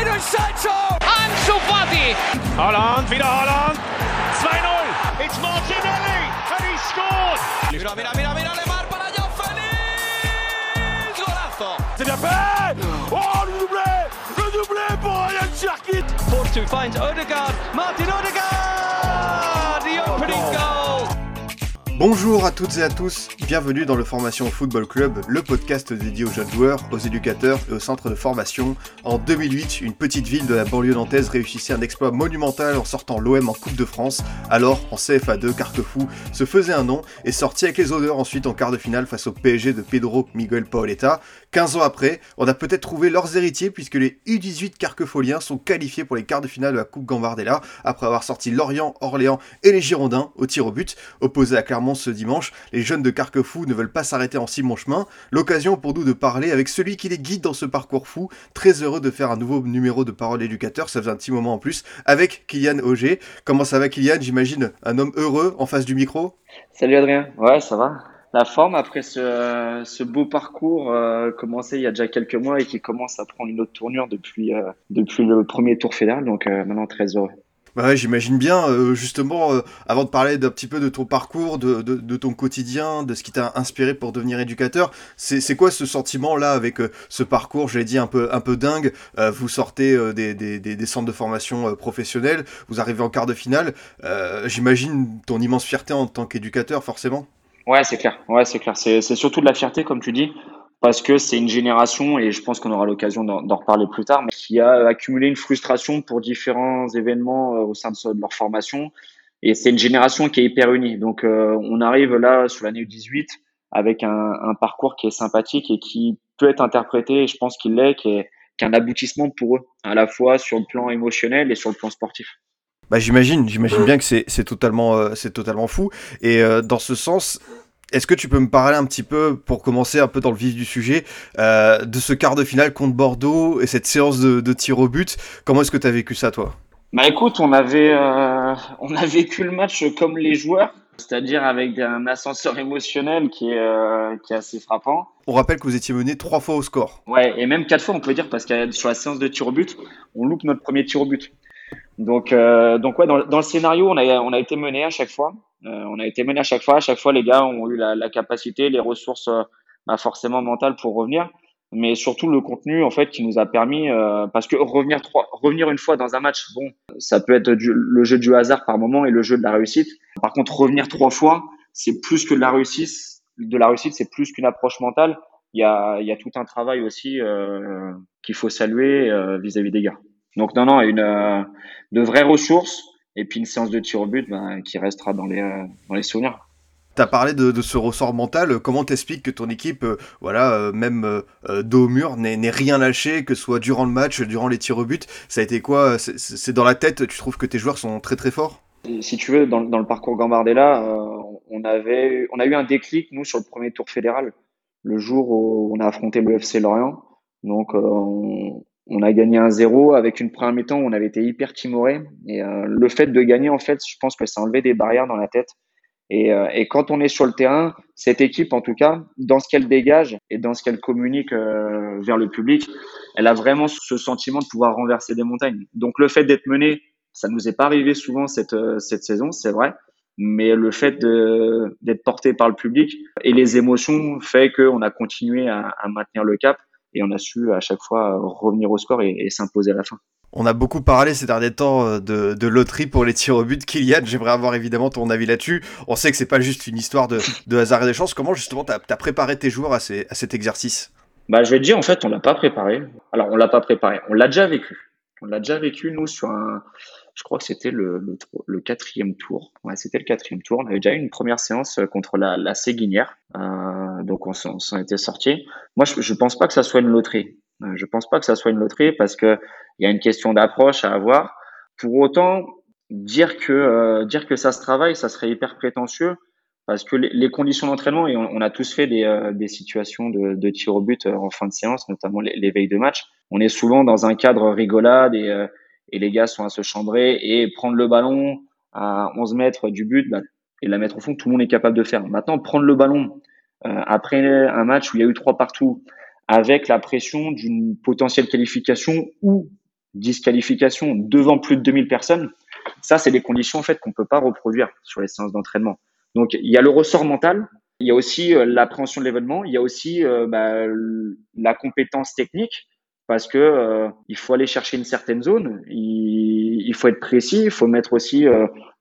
Jadon Sancho! Ansu Fati! Holland, wieder Holland. 2-0. It's Martinelli and he scored. Mira, mira, mira, mira, Lemar para Joao Félix! Golazo! C'est bien fait. Oh, le doublé. Le doublé pour Ryan Cherkit. Force to finds Odegaard. Martin Odegaard! The opening goal! Bonjour à toutes et à tous, bienvenue dans le Formation Football Club, le podcast dédié aux jeunes joueurs, aux éducateurs et aux centres de formation. En 2008, une petite ville de la banlieue nantaise réussissait un exploit monumental en sortant l'OM en Coupe de France. Alors, en CFA2, Carquefou se faisait un nom et sortit avec les odeurs ensuite en quart de finale face au PSG de Pedro Miguel Paoletta. 15 ans après, on a peut-être trouvé leurs héritiers puisque les U18 carquefoliens sont qualifiés pour les quarts de finale de la Coupe Gambardella après avoir sorti Lorient, Orléans et les Girondins au tir au but. Opposés à Clermont ce dimanche, les jeunes de Carquefou ne veulent pas s'arrêter en si bon chemin. L'occasion pour nous de parler avec celui qui les guide dans ce parcours fou. Très heureux de faire un nouveau numéro de Parole éducateur, ça faisait un petit moment en plus, avec Kylian Auger. Comment ça va Kylian? J'imagine un homme heureux en face du micro Salut Adrien, ouais ça va. La forme après ce, beau parcours euh, commencé il y a déjà quelques mois et qui commence à prendre une autre tournure depuis, euh, le premier tour fédéral, donc euh, maintenant très heureux. Bah ouais, j'imagine bien, euh, justement, euh, avant de parler d'un petit peu de ton parcours, de, de, ton quotidien, de ce qui t'a inspiré pour devenir éducateur, c'est quoi ce sentiment-là avec euh, ce parcours, je l'ai dit, un peu, un peu dingue Vous sortez des, des, des, centres de formation professionnels, vous arrivez en quart de finale, j'imagine ton immense fierté en tant qu'éducateur, forcément? Ouais c'est clair, ouais c'est clair. C'est surtout de la fierté comme tu dis, parce que c'est une génération et je pense qu'on aura l'occasion d'en reparler plus tard, mais qui a accumulé une frustration pour différents événements euh, au sein de, leur formation. Et c'est une génération qui est hyper unie. Donc euh, on arrive là sur l'année 18 avec un, parcours qui est sympathique et qui peut être interprété, et je pense qu'il l'est, qui aboutissement pour eux, à la fois sur le plan émotionnel et sur le plan sportif. Bah j'imagine, j'imagine bien que c'est totalement, euh, totalement fou. Et dans ce sens, est-ce que tu peux me parler un petit peu, pour commencer un peu dans le vif du sujet, euh, de ce quart de finale contre Bordeaux et cette séance de, de tir au but? Comment est-ce que tu as vécu ça, toi? Bah écoute, on avait, euh, on a vécu le match comme les joueurs, c'est-à-dire avec un ascenseur émotionnel qui est, euh, qui est assez frappant. On rappelle que vous étiez mené trois fois au score. Ouais, et même quatre fois, on peut dire, parce que sur la séance de tir au but, on loupe notre premier tir au but. Donc, euh, donc ouais, dans, dans le scénario, on a, on a été mené à chaque fois. Euh, on a été mené à chaque fois. À chaque fois, les gars ont eu la, la capacité, les ressources, euh, bah, forcément mentales pour revenir. Mais surtout le contenu, en fait, qui nous a permis, euh, parce que revenir trois, revenir une fois dans un match, bon, ça peut être du- le jeu du hasard par moment et le jeu de la réussite. Par contre, revenir trois fois, c'est plus que de la réussite. De la réussite, c'est plus qu'une approche mentale. Il y a, il y a tout un travail aussi euh, qu'il faut saluer vis-à-vis des gars. Donc non, non, une euh, de vraies ressources et puis une séance de tir au but ben, qui restera dans les euh, dans les souvenirs. Tu as parlé de, de ce ressort mental. Comment t'expliques que ton équipe, euh, voilà, euh, même euh, dos au mur, n'ait rien lâché, que ce soit durant le match, durant les tirs au but? Ça a été quoi? C'est- dans la tête Tu trouves que tes joueurs sont très très forts? Et si tu veux, dans, dans le parcours Gambardella, on avait on a eu un déclic nous sur le premier tour fédéral, le jour où on a affronté le FC Lorient. Donc on, on a gagné un 0 avec une première mi-temps où on avait été hyper timoré et euh, le fait de gagner en fait, je pense que ça a enlevé des barrières dans la tête. Et, euh, et quand on est sur le terrain, cette équipe, en tout cas, dans ce qu'elle dégage et dans ce qu'elle communique euh, vers le public, elle a vraiment ce sentiment de pouvoir renverser des montagnes. Donc le fait d'être mené, ça nous est pas arrivé souvent cette, euh, cette saison, c'est vrai. Mais le fait d'être porté par le public et les émotions fait qu'on a continué à, à maintenir le cap et on a su à chaque fois revenir au score et, et s'imposer à la fin. On a beaucoup parlé ces derniers temps euh, de, de loterie pour les tirs au but. Kylian, j'aimerais avoir évidemment ton avis là-dessus. On sait que c'est pas juste une histoire de, de hasard et de chance. Comment justement t'as as préparé tes joueurs à, ces- à cet exercice? Bah, je vais te dire, en fait, on l'a pas préparé. Alors, on l'a pas préparé. On l'a déjà vécu. On l'a déjà vécu, nous, sur un, je crois que c'était le, quatrième tour. Ouais, c'était le quatrième tour. On avait déjà eu une première séance euh, contre la, la Séguinière. Euh, donc, on s'en était sorti. Moi, je, je pense pas que ça soit une loterie. Euh, Je pense pas que ça soit une loterie parce que il y a une question d'approche à avoir. Pour autant, dire que, euh, dire que ça se travaille, ça serait hyper prétentieux parce que les, conditions d'entraînement, et on, a tous fait des, situations de, de tir au but en fin de séance, notamment les, les veilles de match. On est souvent dans un cadre rigolade et, et les gars sont à se chambrer et prendre le ballon à 11 mètres du but bah, et la mettre au fond, tout le monde est capable de faire. Maintenant, prendre le ballon euh, après un match où il y a eu trois partout, avec la pression d'une potentielle qualification ou disqualification devant plus de 2000 personnes, ça, c'est des conditions en fait qu'on peut pas reproduire sur les séances d'entraînement. Donc, il y a le ressort mental, il y a aussi euh, l'appréhension de l'événement, il y a aussi euh, bah, la compétence technique parce que euh, il faut aller chercher une certaine zone, il, faut être précis, il faut mettre aussi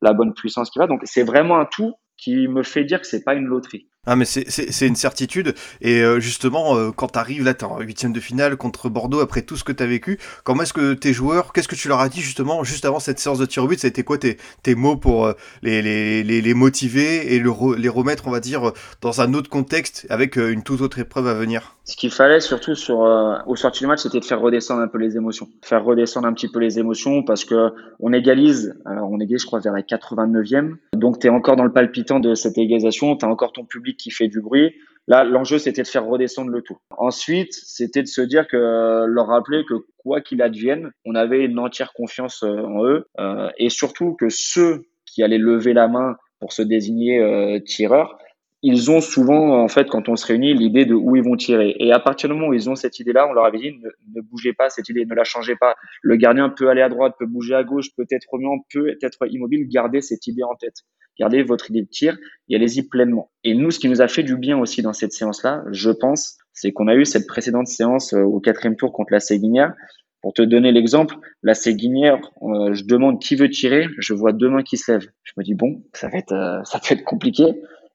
la bonne puissance qui va. Donc, c'est vraiment un tout qui me fait dire que c'est pas une loterie. Ah mais c'est une certitude. Et euh, justement euh, quand tu arrives là t'es en huitième de finale contre Bordeaux après tout ce que tu as vécu comment est-ce que tes joueurs qu'est-ce que tu leur as dit justement juste avant cette séance de tir au but? Ça a été quoi tes, tes mots pour euh, les, les, les, motiver et le les remettre on va dire dans un autre contexte avec une toute autre épreuve à venir? Ce qu'il fallait surtout sur au sorti du match c'était de faire redescendre un peu les émotions. Faire redescendre un petit peu les émotions parce que on égalise alors on égalise je crois vers la 89e donc tu es encore dans le palpitant de cette égalisation. Tu as encore ton public qui fait du bruit. Là, l'enjeu, c'était de faire redescendre le tout. Ensuite, c'était de se dire que leur rappeler que quoi qu'il advienne, on avait une entière confiance euh, en eux euh, et surtout que ceux qui allaient lever la main pour se désigner euh, tireurs, ils ont souvent, en fait, quand on se réunit, l'idée de où ils vont tirer. Et à partir du moment où ils ont cette idée-là, on leur avait dit ne, bougez pas cette idée, ne la changez pas. Le gardien peut aller à droite, peut bouger à gauche, peut être remuant, peut être immobile. Gardez cette idée en tête. Gardez votre idée de tir et allez-y pleinement. Et nous, ce qui nous a fait du bien aussi dans cette séance-là, je pense, c'est qu'on a eu cette précédente séance euh, au quatrième tour contre la Séguinière. Pour te donner l'exemple, la Séguinière, euh, je demande qui veut tirer, je vois deux mains qui se lèvent. Je me dis bon, ça va être, euh, ça peut être compliqué.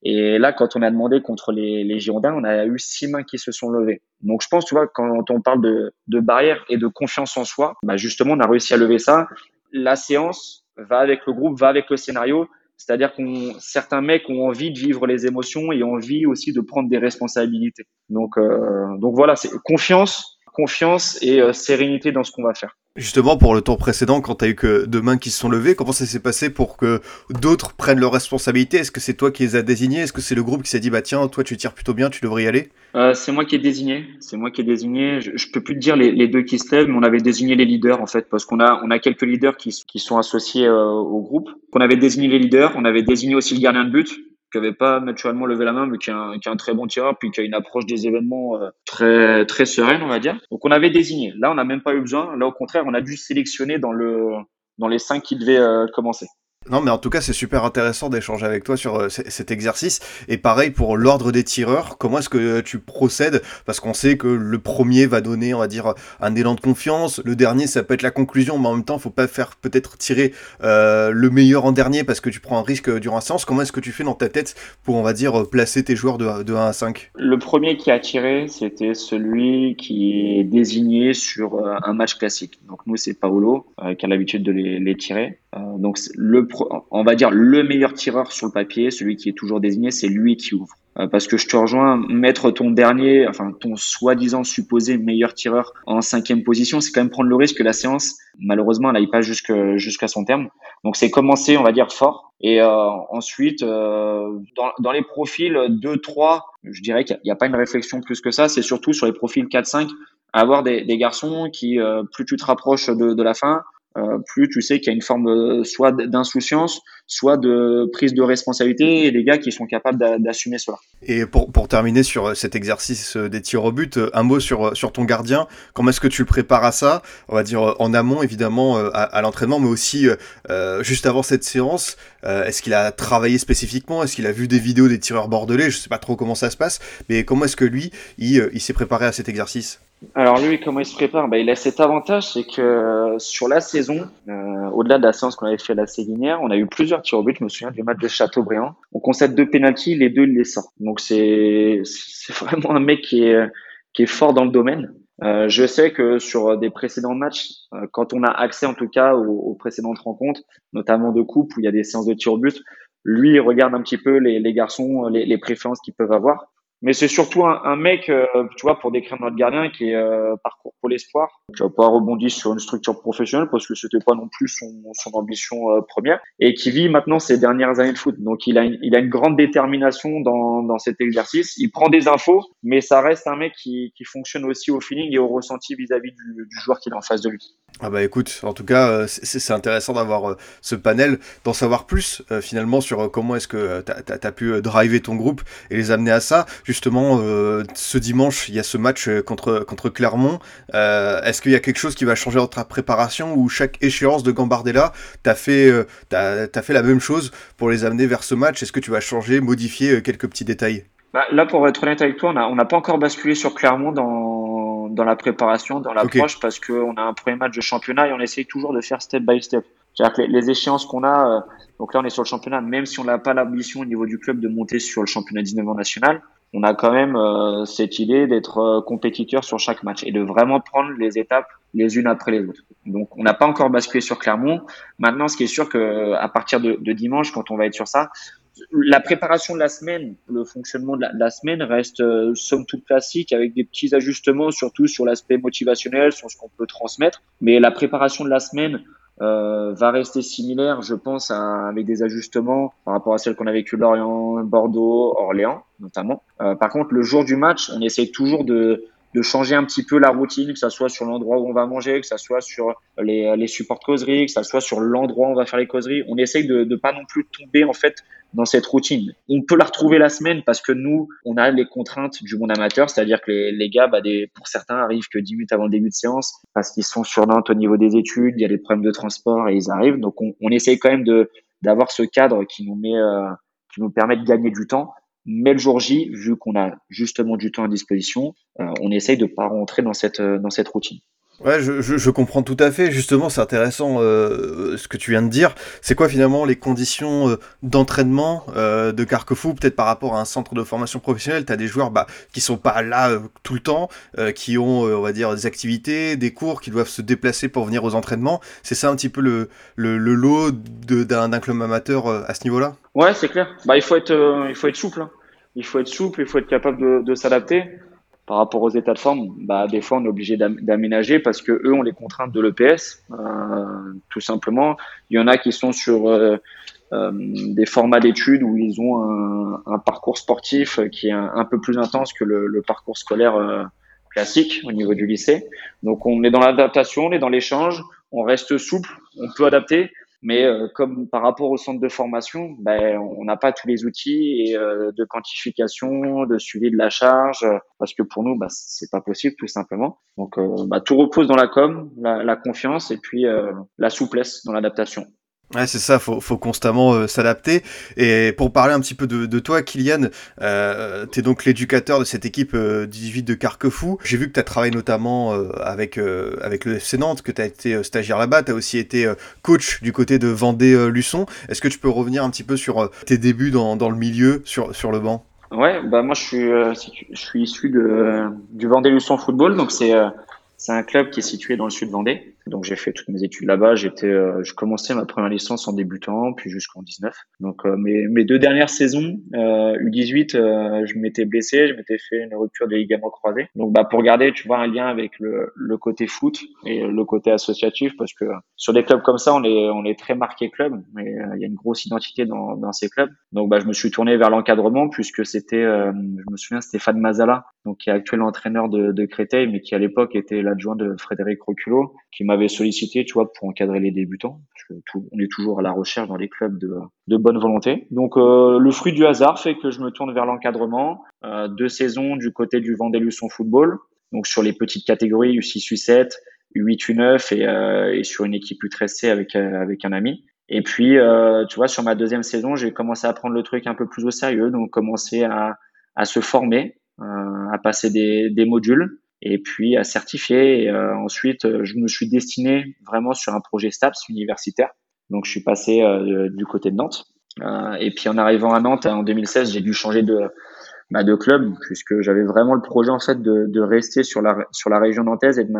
Et là, quand on a demandé contre les, les, Girondins, on a eu six mains qui se sont levées. Donc, je pense, tu vois, quand on parle de, de barrière et de confiance en soi, bah justement, on a réussi à lever ça. La séance va avec le groupe, va avec le scénario. C'est-à-dire qu'on certains mecs ont envie de vivre les émotions et ont envie aussi de prendre des responsabilités. Donc, euh, donc voilà, c'est confiance, confiance et euh, sérénité dans ce qu'on va faire. Justement, pour le tour précédent, quand tu as eu que deux mains qui se sont levées, comment ça s'est passé pour que d'autres prennent leurs responsabilités? Est-ce que c'est toi qui les as désignés Est-ce que c'est le groupe qui s'est dit, bah tiens, toi tu tires plutôt bien, tu devrais y aller? Euh, C'est moi qui ai désigné. C'est moi qui ai désigné. Je, peux plus te dire les, deux qui se lèvent, mais on avait désigné les leaders en fait, parce qu'on a, on a quelques leaders qui, qui sont associés euh, au groupe. On avait désigné les leaders, on avait désigné aussi le gardien de but, qui n'avait pas naturellement levé la main, mais qui est un, très bon tireur, puis qui a une approche des événements euh, très très sereine, on va dire. Donc on avait désigné. Là, on n'a même pas eu besoin. Là, au contraire, on a dû sélectionner dans le dans les cinq qui devaient euh, commencer. Non, mais en tout cas, c'est super intéressant d'échanger avec toi sur euh, cet exercice. Et pareil pour l'ordre des tireurs, comment est-ce que tu procèdes? Parce qu'on sait que le premier va donner, on va dire, un élan de confiance. Le dernier, ça peut être la conclusion, mais en même temps, faut pas faire peut-être tirer euh, le meilleur en dernier parce que tu prends un risque durant la séance. Comment est-ce que tu fais dans ta tête pour, on va dire, placer tes joueurs de, de 1 à 5 Le premier qui a tiré, c'était celui qui est désigné sur euh, un match classique. Donc nous, c'est Paolo qui a l'habitude de les tirer. Donc le on va dire le meilleur tireur sur le papier, celui qui est toujours désigné, c'est lui qui ouvre. Euh, parce que je te rejoins, mettre ton dernier, enfin ton soi-disant supposé meilleur tireur en cinquième position, c'est quand même prendre le risque que la séance, malheureusement, n'aille pas jusqu'à son terme. Donc c'est commencer, on va dire, fort. Et euh, ensuite, euh, dans, les profils 2-3, je dirais qu'il n'y a, pas une réflexion plus que ça. C'est surtout sur les profils 4-5, avoir des, garçons qui, plus tu te rapproches de la fin, euh, plus tu sais qu'il y a une forme euh, soit d'insouciance, soit de prise de responsabilité et des gars qui sont capables d'assumer cela. Et pour, pour terminer sur euh, cet exercice des tirs au but, un mot sur, sur ton gardien. Comment est-ce que tu le prépares à ça? On va dire en amont évidemment à, l'entraînement, mais aussi juste avant cette séance. est-ce qu'il a travaillé spécifiquement? Est-ce qu'il a vu des vidéos des tireurs bordelais? Je sais pas trop comment ça se passe, mais comment est-ce que lui, il s'est préparé à cet exercice? Alors lui, comment il se prépare? Bah, Il a cet avantage, c'est que sur la saison, euh, au-delà de la séance qu'on avait fait à la Séguinière, on a eu plusieurs tirs au but. Je me souviens du match de Châteaubriand. On concède deux pénalties, les deux il les sort. Donc c'est vraiment un mec qui est qui est fort dans le domaine. Euh, je sais que sur des précédents matchs, euh, quand on a accès en tout cas aux, aux, précédentes rencontres, notamment de coupe où il y a des séances de tirs au but, lui il regarde un petit peu les, les garçons, les, les préférences qu'ils peuvent avoir. Mais c'est surtout un, mec, euh, tu vois, pour décrire notre gardien qui est euh, parcours pour l'espoir. Tu vas pas rebondi sur une structure professionnelle parce que c'était pas non plus son, ambition euh, première et qui vit maintenant ses dernières années de foot. Donc il a une, il a une grande détermination dans, dans cet exercice. Il prend des infos, mais ça reste un mec qui, qui fonctionne aussi au feeling et au ressenti vis-à-vis du, joueur qu'il a en face de lui. Ah bah écoute, en tout cas, c'est intéressant d'avoir ce panel, d'en savoir plus finalement sur comment est-ce que tu as, pu driver ton groupe et les amener à ça. Justement, ce dimanche, il y a ce match contre, contre Clermont. est-ce qu'il y a quelque chose qui va changer dans ta préparation ou chaque échéance de Gambardella, tu as, fait, as, fait la même chose pour les amener vers ce match? Est-ce que tu vas changer, modifier quelques petits détails? Bah, Là, pour être honnête avec toi, on n'a pas encore basculé sur Clermont dans dans, la préparation, dans l'approche, parce qu'on a un premier match de championnat et on essaye toujours de faire step by step. C'est-à-dire que les, échéances qu'on a, euh, donc là on est sur le championnat, même si on n'a pas l'ambition au niveau du club de monter sur le championnat 19 ans national, on a quand même euh, cette idée d'être euh, compétiteur sur chaque match et de vraiment prendre les étapes les unes après les autres. Donc on n'a pas encore basculé sur Clermont. Maintenant, ce qui est sûr que à partir de, de dimanche, quand on va être sur ça, la préparation de la semaine, le fonctionnement de la, semaine reste euh, somme toute classique avec des petits ajustements, surtout sur l'aspect motivationnel, sur ce qu'on peut transmettre. Mais la préparation de la semaine euh, va rester similaire, je pense, avec des ajustements par rapport à celle qu'on a vécu Lorient, Bordeaux, Orléans notamment. Euh, par contre, le jour du match, on essaye toujours de de changer un petit peu la routine, que ça soit sur l'endroit où on va manger, que ça soit sur les, les supports causeries, que ça soit sur l'endroit où on va faire les causeries. On essaye de ne pas non plus tomber en fait dans cette routine. On peut la retrouver la semaine parce que nous, on a les contraintes du monde amateur, c'est-à-dire que les, les gars, bah, des, pour certains, arrivent que 10 minutes avant le début de séance parce qu'ils sont sur Nantes au niveau des études, il y a des problèmes de transport et ils arrivent. Donc on, on essaye quand même de d'avoir ce cadre qui nous met, euh, qui nous permet de gagner du temps mais le jour J, vu qu'on a justement du temps à disposition, euh, on essaye de pas rentrer dans cette, euh, dans cette routine. Ouais, je, je, comprends tout à fait. Justement, c'est intéressant euh, ce que tu viens de dire. C'est quoi finalement les conditions d'entraînement de Carquefou, peut-être par rapport à un centre de formation professionnelle? Tu as des joueurs bah, qui sont pas là tout le temps, qui ont, on va dire, des activités, des cours, qui doivent se déplacer pour venir aux entraînements. C'est ça un petit peu le, le, le lot d'un club amateur à ce niveau-là? Ouais, c'est clair. Bah, il faut être, euh, il faut être souple. Hein. Il faut être souple, il faut être capable de, de s'adapter par rapport aux états de forme. Bah, des fois, on est obligé d'aménager parce que eux ont les contraintes de l'EPS, euh, tout simplement. Il y en a qui sont sur euh, euh des formats d'études où ils ont un, un, parcours sportif qui est un, peu plus intense que le, le parcours scolaire euh, classique au niveau du lycée. Donc, on est dans l'adaptation, on est dans l'échange, on reste souple, on peut adapter. Mais euh, comme par rapport au centre de formation, ben, on n'a pas tous les outils euh, de quantification, de suivi de la charge, parce que pour nous, bah, c'est pas possible tout simplement. Donc, euh, bah, tout repose dans la com, la, la confiance et puis la souplesse dans l'adaptation. Ouais, c'est ça, faut, faut constamment euh, s'adapter. Et pour parler un petit peu de, de toi, Kylian, euh, tu es donc l'éducateur de cette équipe euh, 18 de Carquefou. J'ai vu que tu as travaillé notamment euh, avec, avec le FC Nantes, que tu as été stagiaire là-bas, tu as aussi été coach du côté de Vendée-Luçon. Est-ce que tu peux revenir un petit peu sur tes débuts dans, dans le milieu, sur, sur le banc? Ouais, bah moi je suis, je suis issu de, du Vendée-Luçon Football, donc c'est c'est un club qui est situé dans le sud de Vendée. Donc j'ai fait toutes mes études là-bas. J'étais, euh, je commençais ma première licence en débutant, puis jusqu'en 19. Donc euh, mes, mes deux dernières saisons euh, U18, euh, je m'étais blessé, je m'étais fait une rupture des ligaments croisés. Donc bah pour garder, tu vois, un lien avec le, le côté foot et le côté associatif, parce que sur des clubs comme ça, on est on est très marqué club, mais il y a une grosse identité dans, dans ces clubs. Donc bah je me suis tourné vers l'encadrement puisque c'était, je me souviens, Stéphane Mazala, donc qui est actuel entraîneur de, de Créteil, mais qui à l'époque était l'adjoint de Frédéric Roculot, qui m'a m'avait sollicité, tu vois, pour encadrer les débutants. On est toujours à la recherche dans les clubs de, de bonne volonté. Donc euh, le fruit du hasard fait que je me tourne vers l'encadrement. Euh, deux saisons du côté du Vendée Luçon Football, donc sur les petites catégories U6, U7, U8, U9 et, euh, et sur une équipe U13C avec euh, avec un ami. Et puis, euh, tu vois, sur ma deuxième saison, j'ai commencé à prendre le truc un peu plus au sérieux, donc commencer à, à se former, à passer des, des modules et puis à certifier. Et, euh, ensuite, euh, je me suis destiné vraiment sur un projet STAPS universitaire. Donc, je suis passé euh, du côté de Nantes. et puis, en arrivant à Nantes en 2016, j'ai dû changer de, bah, de club puisque j'avais vraiment le projet en fait de, de rester sur la sur la région nantaise et de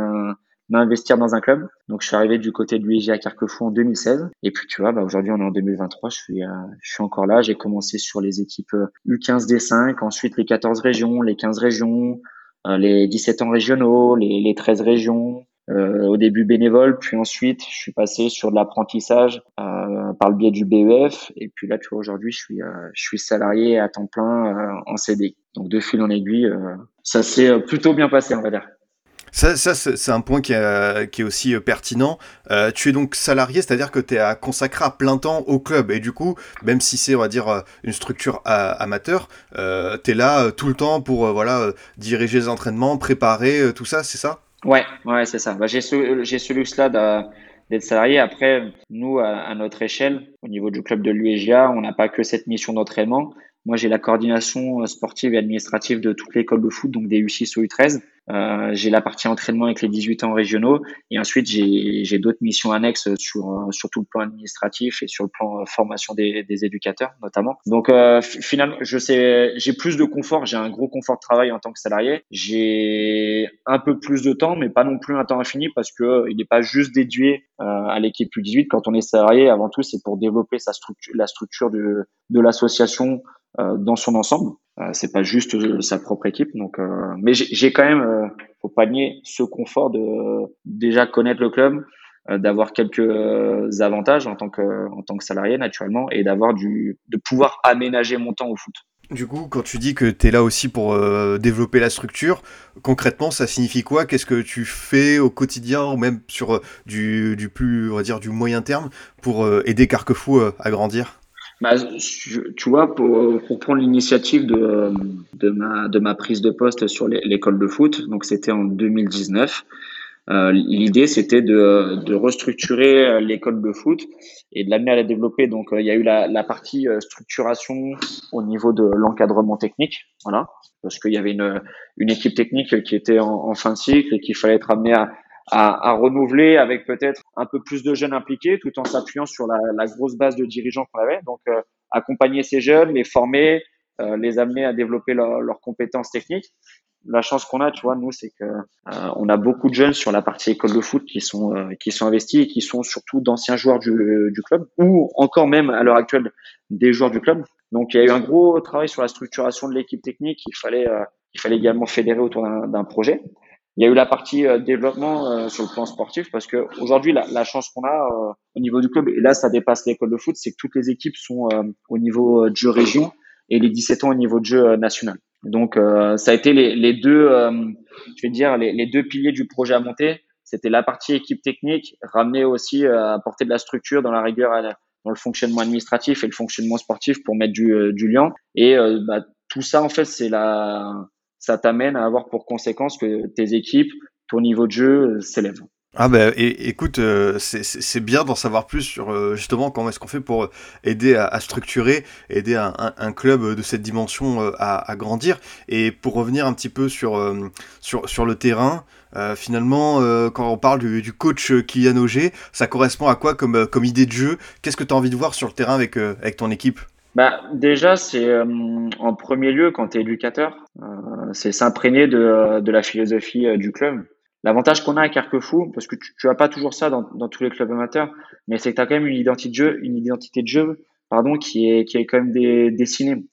m'investir dans un club. Donc je suis arrivé du côté de l'UIG à Carquefou en 2016 et puis tu vois bah, aujourd'hui on est en 2023, je suis je suis encore là, j'ai commencé sur les équipes U15 D5, ensuite les 14 régions, les 15 régions, euh, les 17 ans régionaux, les, les 13 régions, euh, au début bénévole, puis ensuite je suis passé sur de l'apprentissage euh, par le biais du BEF, et puis là tu vois aujourd'hui je suis euh, je suis salarié à temps plein euh, en CD. Donc de fil en aiguille, ça s'est plutôt bien passé on va dire. Ça, ça c'est un point qui, est aussi pertinent. tu es donc salarié, c'est-à-dire que tu es consacré à plein temps au club. Et du coup, même si c'est, on va dire, une structure amateur, tu es là tout le temps pour voilà, diriger les entraînements, préparer tout ça, c'est ça? Ouais, ouais, c'est ça. Bah, j'ai ce, ce luxe-là d'être salarié. Après, nous, à, notre échelle, au niveau du club de l'UEGA, on n'a pas que cette mission d'entraînement. Moi, j'ai la coordination sportive et administrative de toute l'école de foot, donc des U6 au U13. Euh, j'ai la partie entraînement avec les 18 ans régionaux et ensuite j'ai d'autres missions annexes sur, euh, sur tout le plan administratif et sur le plan euh, formation des, des éducateurs notamment. Donc euh, finalement, je sais, j'ai plus de confort, j'ai un gros confort de travail en tant que salarié. J'ai un peu plus de temps, mais pas non plus un temps infini parce que il n'est pas juste déduit à l'équipe U18. Quand on est salarié, avant tout, c'est pour développer sa structure, la structure de, de l'association dans son ensemble. Euh, c'est pas juste euh, sa propre équipe. Donc, euh, mais j'ai quand même, faut pas nier ce confort de déjà connaître le club, d'avoir quelques avantages en tant que en tant que salarié naturellement et d'avoir du de pouvoir aménager mon temps au foot. Du coup, quand tu dis que tu es là aussi pour développer la structure, concrètement, ça signifie quoi? Qu'est-ce que tu fais au quotidien ou même sur du, du plus, on va dire, du moyen terme pour aider Carquefou à grandir? Bah, tu vois, pour, prendre l'initiative de, ma, prise de poste sur l'école de foot, donc c'était en 2019. Euh, L'idée, c'était de, restructurer l'école de foot et de l'amener à la développer. Donc, euh, il y a eu la, partie euh, structuration au niveau de l'encadrement technique, voilà, parce qu'il y avait une, équipe technique qui était en, fin de cycle et qu'il fallait être amené à renouveler avec peut-être un peu plus de jeunes impliqués, tout en s'appuyant sur la, la, grosse base de dirigeants qu'on avait. Donc, euh, accompagner ces jeunes, les former, euh, les amener à développer leurs compétences techniques. La chance qu'on a, tu vois, nous, c'est que euh, on a beaucoup de jeunes sur la partie école de foot qui sont qui sont investis et qui sont surtout d'anciens joueurs du, du club ou encore même à l'heure actuelle des joueurs du club. Donc, il y a eu un gros travail sur la structuration de l'équipe technique. Il fallait il fallait également fédérer autour d'un projet. Il y a eu la partie euh, développement euh, sur le plan sportif parce que aujourd'hui la, la, chance qu'on a euh, au niveau du club et là ça dépasse l'école de foot, c'est que toutes les équipes sont au niveau de jeu région et les 17 ans au niveau de jeu national. Donc ça a été les, les deux, je vais dire les, les, deux piliers du projet à monter. C'était la partie équipe technique, ramener aussi apporter de la structure dans la rigueur, dans le fonctionnement administratif et le fonctionnement sportif pour mettre du, du lien. Et bah, tout ça en fait c'est la ça t'amène à avoir pour conséquence que tes équipes, ton niveau de jeu euh, s'élève. Ah ben écoute, euh, c'est bien d'en savoir plus sur euh, justement comment est-ce qu'on fait pour aider à, structurer, aider un, club de cette dimension à, grandir. Et pour revenir un petit peu sur, sur, sur le terrain, finalement, quand on parle du, coach Kylian Auger, ça correspond à quoi comme, comme idée de jeu? Qu'est-ce que tu as envie de voir sur le terrain avec, avec ton équipe? Bah, déjà, c'est euh, en premier lieu, quand tu es éducateur, euh, c'est s'imprégner de, de, la philosophie euh, du club. L'avantage qu'on a à Carquefou, parce que tu, tu as pas toujours ça dans, dans tous les clubs amateurs, mais c'est que tu as quand même une identité de jeu, une identité de jeu pardon, qui, est, qui est quand même des, dessinée.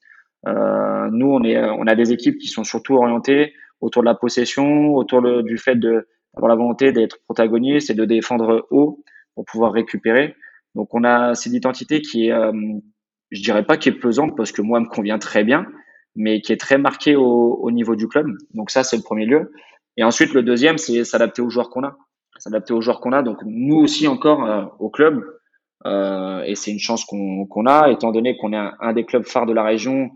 Euh, nous, on, est, on a des équipes qui sont surtout orientées autour de la possession, autour du fait d'avoir la volonté d'être protagoniste et de défendre haut pour pouvoir récupérer. Donc, on a cette identité qui est je dirais pas qui est pesante parce que moi me convient très bien, mais qui est très marqué au, au niveau du club. Donc ça, c'est le premier lieu. Et ensuite, le deuxième, c'est s'adapter aux joueurs qu'on a. S'adapter aux joueurs qu'on a. Donc nous aussi encore euh, au club, euh, et c'est une chance qu'on qu'on a, étant donné qu'on est un, des clubs phares de la région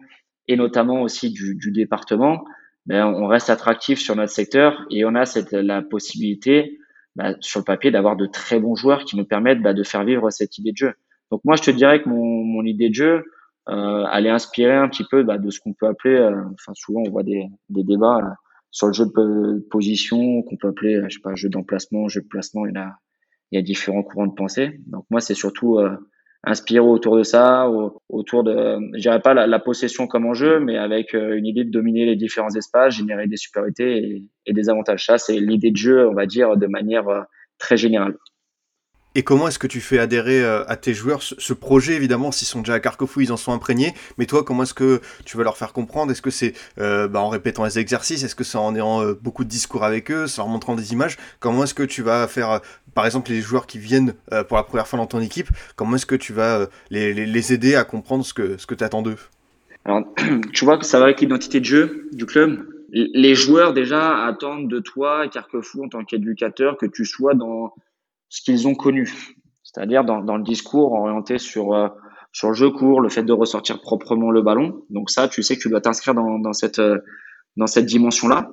et notamment aussi du, du département. Ben, on reste attractif sur notre secteur et on a cette, la possibilité ben, sur le papier d'avoir de très bons joueurs qui nous permettent ben, de faire vivre cette idée de jeu. Donc moi, je te dirais que mon, mon idée de jeu, euh, elle est inspirée un petit peu bah, de ce qu'on peut appeler, euh, enfin souvent on voit des, des débats euh, sur le jeu de position qu'on peut appeler, je sais pas, jeu d'emplacement, jeu de placement. Il y a, il y a différents courants de pensée. Donc moi, c'est surtout euh, inspiré autour de ça, autour de, je dirais pas la, la, possession comme en jeu, mais avec une idée de dominer les différents espaces, générer des supériorités et, et des avantages. Ça, c'est l'idée de jeu, on va dire, de manière très générale. Et comment est-ce que tu fais adhérer euh, à tes joueurs ce, projet, évidemment, s'ils sont déjà à Carquefou, ils en sont imprégnés. Mais toi, comment est-ce que tu vas leur faire comprendre? Est-ce que c'est euh, bah, en répétant les exercices Est-ce que c'est en ayant euh, beaucoup de discours avec eux C'est en montrant des images? Comment est-ce que tu vas faire, par exemple, les joueurs qui viennent pour la première fois dans ton équipe Comment est-ce que tu vas les, les, aider à comprendre ce que, ce que tu attends d'eux? Alors, tu vois que ça va avec l'identité de jeu du club. les joueurs déjà attendent de toi, Carquefou, en tant qu'éducateur, que tu sois dans ce qu'ils ont connu, c'est-à-dire dans, dans, le discours orienté sur euh, sur le jeu court, le fait de ressortir proprement le ballon. Donc ça, tu sais que tu dois t'inscrire dans, dans cette euh, dans cette dimension-là.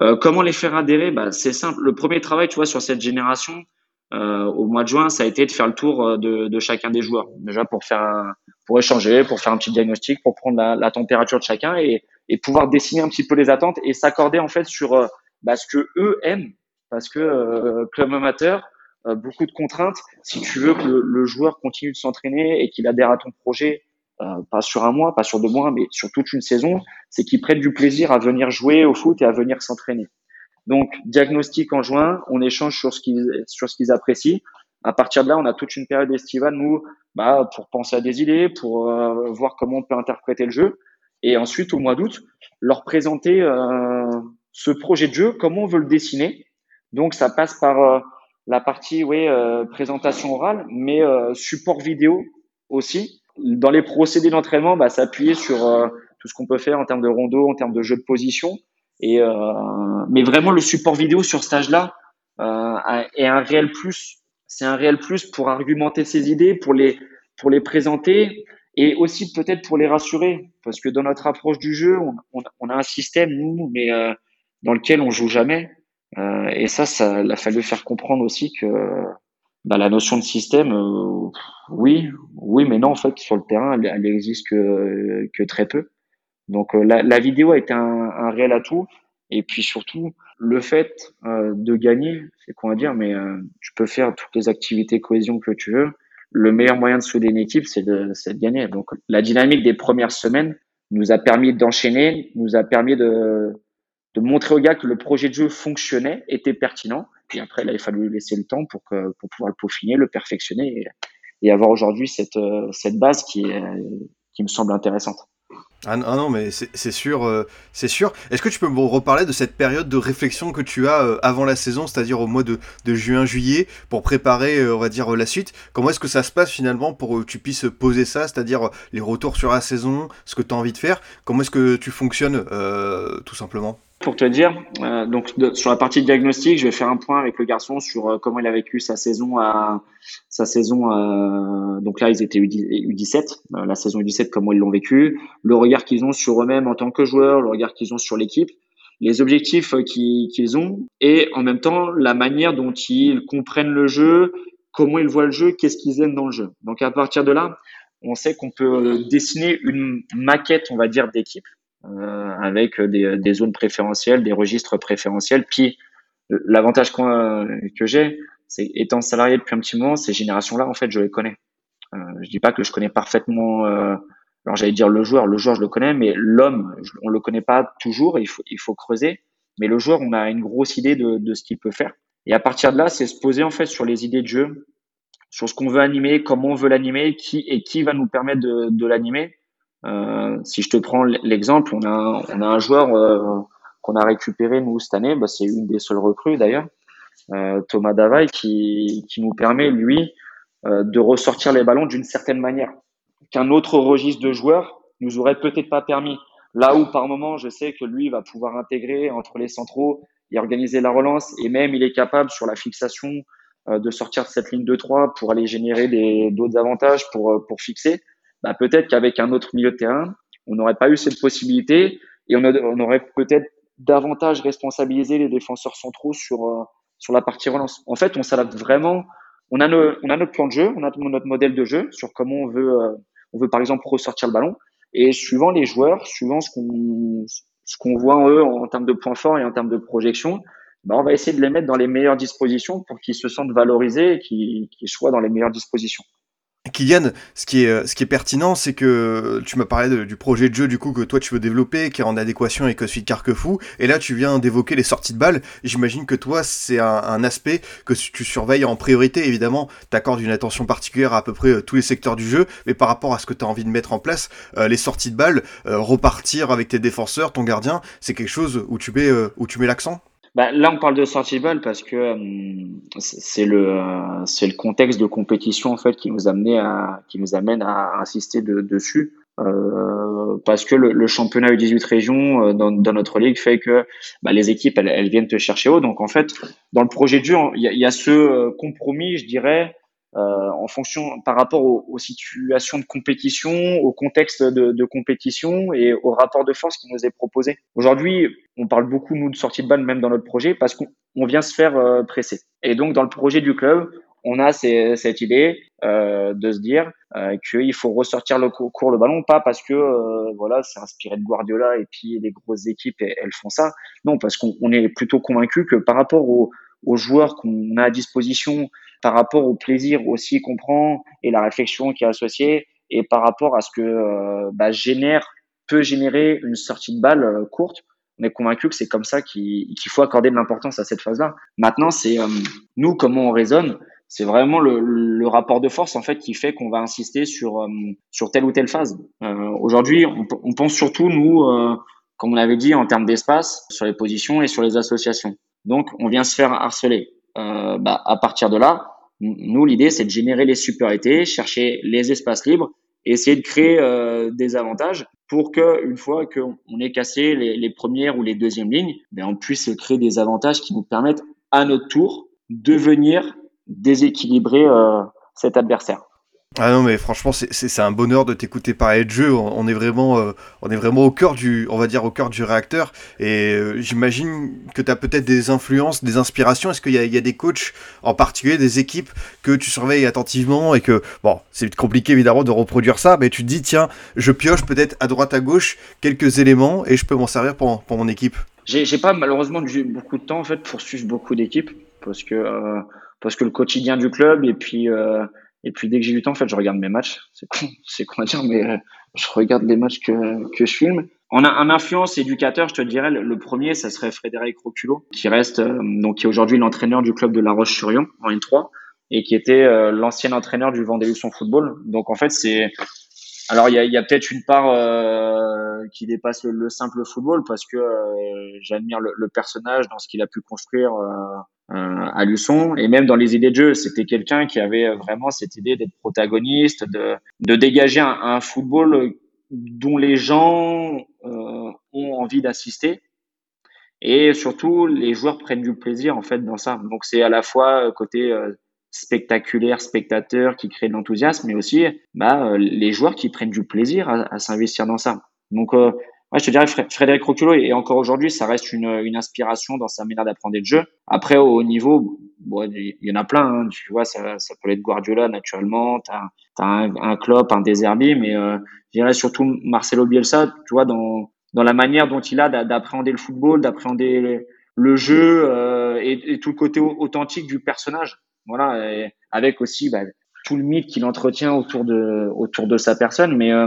Euh, comment les faire adhérer? Bah, C'est simple. Le premier travail, tu vois, sur cette génération, euh, au mois de juin, ça a été de faire le tour euh, de, de chacun des joueurs. Déjà pour faire un, pour échanger, pour faire un petit diagnostic, pour prendre la, la température de chacun et, et, pouvoir dessiner un petit peu les attentes et s'accorder en fait sur euh, bah, ce que eux aiment. Parce que euh, club amateur, beaucoup de contraintes. Si tu veux que le, joueur continue de s'entraîner et qu'il adhère à ton projet, euh, pas sur un mois, pas sur deux mois, mais sur toute une saison, c'est qu'ils prennent du plaisir à venir jouer au foot et à venir s'entraîner. Donc, diagnostic en juin, on échange sur ce qu'ils sur ce qu'ils apprécient. À partir de là, on a toute une période estivale nous, bah, pour penser à des idées, pour euh, voir comment on peut interpréter le jeu, et ensuite au mois d'août, leur présenter euh, ce projet de jeu, comment on veut le dessiner. Donc, ça passe par euh, la partie, oui, euh, présentation orale, mais support vidéo aussi. Dans les procédés d'entraînement, bah, s'appuyer sur tout ce qu'on peut faire en termes de rondeau, en termes de jeu de position, et euh, mais vraiment le support vidéo sur ce âge-là euh, est un réel plus. C'est un réel plus pour argumenter ses idées, pour les pour les présenter et aussi peut-être pour les rassurer parce que dans notre approche du jeu, on, on, on a un système nous, mais euh, dans lequel on joue jamais. Euh, et ça, ça il a fallu faire comprendre aussi que bah, la notion de système, euh, oui, oui, mais non, en fait, sur le terrain, elle, elle existe que, que très peu. Donc euh, la, la, vidéo a été un, un, réel atout. Et puis surtout, le fait euh, de gagner, c'est qu'on va dire, mais euh, tu peux faire toutes les activités cohésion que tu veux. Le meilleur moyen de souder une équipe, c'est de, de gagner. Donc la dynamique des premières semaines nous a permis d'enchaîner, nous a permis de, de montrer aux gars que le projet de jeu fonctionnait, était pertinent. Et après, là, il fallait laisser le temps pour, que, pour pouvoir le peaufiner, le perfectionner et, avoir aujourd'hui cette, cette base qui, qui me semble intéressante. Ah, ah non, mais c'est sûr, euh, c'est sûr. Est-ce que tu peux me reparler de cette période de réflexion que tu as euh, avant la saison, c'est-à-dire au mois de, de juin-juillet, pour préparer, euh, on va dire, la suite? Comment est-ce que ça se passe finalement pour que tu puisses poser ça, c'est-à-dire les retours sur la saison, ce que tu as envie de faire? Comment est-ce que tu fonctionnes, tout simplement? Pour te dire, euh, donc de, sur la partie diagnostic, je vais faire un point avec le garçon sur euh, comment il a vécu sa saison à sa saison. Euh, donc là, ils étaient U17, la saison U17, comment ils l'ont vécu, le regard qu'ils ont sur eux-mêmes en tant que joueurs, le regard qu'ils ont sur l'équipe, les objectifs qu'ils ont, et en même temps la manière dont ils comprennent le jeu, comment ils voient le jeu, qu'est-ce qu'ils aiment dans le jeu. Donc à partir de là, on sait qu'on peut dessiner une maquette, on va dire, d'équipe euh, avec des, des, zones préférentielles, des registres préférentiels. Puis l'avantage que j'ai, c'est étant salarié depuis un petit moment, ces générations-là, en fait, je les connais. Euh, je dis pas que je connais parfaitement. Euh, alors j'allais dire le joueur, le joueur je le connais, mais l'homme, on le connaît pas toujours. Il faut il faut creuser. Mais le joueur, on a une grosse idée de, de ce qu'il peut faire. Et à partir de là, c'est se poser en fait sur les idées de jeu, sur ce qu'on veut animer, comment on veut l'animer, qui et qui va nous permettre de, de l'animer. Euh, si je te prends l'exemple, on a, on a un joueur euh, qu'on a récupéré nous cette année, bah, c'est une des seules recrues d'ailleurs, euh, Thomas Davay, qui, qui nous permet lui de ressortir les ballons d'une certaine manière qu'un autre registre de joueurs nous aurait peut-être pas permis. Là où par moment, je sais que lui va pouvoir intégrer entre les centraux et organiser la relance, et même il est capable sur la fixation de sortir de cette ligne de 3 pour aller générer d'autres avantages pour, pour fixer bah, peut-être qu'avec un autre milieu de terrain, on n'aurait pas eu cette possibilité et on, aurait peut-être davantage responsabilisé les défenseurs centraux sur euh, sur la partie relance. En fait, on s'adapte vraiment. On a, nos, on a notre plan de jeu, on a notre modèle de jeu sur comment on veut, euh, on veut par exemple ressortir le ballon. Et suivant les joueurs, suivant ce qu'on ce qu'on voit en eux en, termes de points forts et en termes de projection, bah, on va essayer de les mettre dans les meilleures dispositions pour qu'ils se sentent valorisés et qu'ils soient dans les meilleures dispositions. Kylian, ce qui est, pertinent, c'est que tu m'as parlé du projet de jeu du coup que toi tu veux développer, qui est en adéquation avec de Carquefou, et là tu viens d'évoquer les sorties de balles. J'imagine que toi c'est un, aspect que tu surveilles en priorité, évidemment, t'accordes une attention particulière à à peu près euh, tous les secteurs du jeu, mais par rapport à ce que tu as envie de mettre en place, euh, les sorties de balles, euh, repartir avec tes défenseurs, ton gardien, c'est quelque chose où où tu mets l'accent? Bah, là, on parle de sortie balle parce que euh, c'est le c'est le contexte de compétition en fait qui nous amené à qui nous amène à insister de, dessus. Euh, parce que le, le championnat U18 région euh, dans, dans, notre ligue fait que bah, les équipes elles, elles, viennent te chercher haut. Donc en fait, dans le projet de jeu, il y y a, ce euh, compromis, je dirais, euh, en fonction par rapport aux, aux, situations de compétition, au contexte de, de, compétition et au rapport de force qui nous est proposé. Aujourd'hui, on parle beaucoup nous de sortie de balle même dans notre projet parce qu'on vient se faire euh, presser. Et donc dans le projet du club, on a ces, cette idée euh, de se dire euh, qu'il faut ressortir le cours le ballon, pas parce que euh, voilà c'est inspiré de Guardiola et puis les grosses équipes elles, font ça. Non, parce qu'on est plutôt convaincu que par rapport aux, aux joueurs qu'on a à disposition, par rapport au plaisir aussi qu'on prend et la réflexion qui est associée, et par rapport à ce que euh, bah, génère peut générer une sortie de balle euh, courte, on est convaincu que c'est comme ça qu'il faut accorder de l'importance à cette phase-là. Maintenant, c'est euh, nous comment on raisonne c'est vraiment le, rapport de force en fait qui fait qu'on va insister sur sur telle ou telle phase. Aujourd'hui, on, on, pense surtout nous, comme on avait dit, en termes d'espace, sur les positions et sur les associations. Donc, on vient se faire harceler. Euh, bah, à partir de là, nous l'idée c'est de générer les supériorités, chercher les espaces libres, essayer de créer euh, des avantages pour que une fois qu'on ait cassé les, les, premières ou les deuxièmes lignes, ben on puisse créer des avantages qui nous permettent à notre tour de venir déséquilibrer euh, cet adversaire. Ah non mais franchement c'est un bonheur de t'écouter parler de jeu. On, est vraiment euh, on est vraiment au cœur du on va dire au cœur du réacteur et euh, j'imagine que tu as peut-être des influences, des inspirations. Est-ce qu'il y, y, a des coachs en particulier, des équipes que tu surveilles attentivement et que bon c'est compliqué évidemment de reproduire ça, mais tu te dis tiens je pioche peut-être à droite à gauche quelques éléments et je peux m'en servir pour, pour mon équipe. J'ai pas malheureusement beaucoup de temps en fait pour suivre beaucoup d'équipes parce que euh, parce que le quotidien du club et puis euh, et puis dès que j'ai du temps en fait je regarde mes matchs. C'est con c'est con à dire mais euh, je regarde les matchs que que je filme. En, en influence éducateur je te dirais. Le, premier ça serait Frédéric Roculot qui reste euh, donc qui est aujourd'hui l'entraîneur du club de La Roche-sur-Yon en N3 et qui était euh, l'ancien entraîneur du Vendée son football. Donc en fait c'est alors il y a, y a peut-être une part euh, qui dépasse le, le, simple football parce que euh, j'admire le, le, personnage dans ce qu'il a pu construire euh, à Luçon et même dans les idées de jeu, c'était quelqu'un qui avait vraiment cette idée d'être protagoniste, de, de dégager un, un, football dont les gens euh, ont envie d'assister et surtout les joueurs prennent du plaisir en fait dans ça. Donc c'est à la fois côté spectaculaire, spectateur qui crée de l'enthousiasme, mais aussi bah, les joueurs qui prennent du plaisir à, à s'investir dans ça. Donc, euh, ouais, je te dirais Frédéric Roculot, et encore aujourd'hui, ça reste une, une inspiration dans sa manière d'apprendre le jeu. Après, au niveau, bon, il y en a plein, hein, tu vois, ça, ça peut être Guardiola naturellement, tu as, as, un, un Klopp, un Deserbi, mais euh, je dirais surtout Marcelo Bielsa, tu vois, dans, dans la manière dont il a d'appréhender le football, d'appréhender le jeu euh, et, et, tout le côté authentique du personnage. Voilà, avec aussi bah, tout le mythe qu'il entretient autour de autour de sa personne. Mais euh,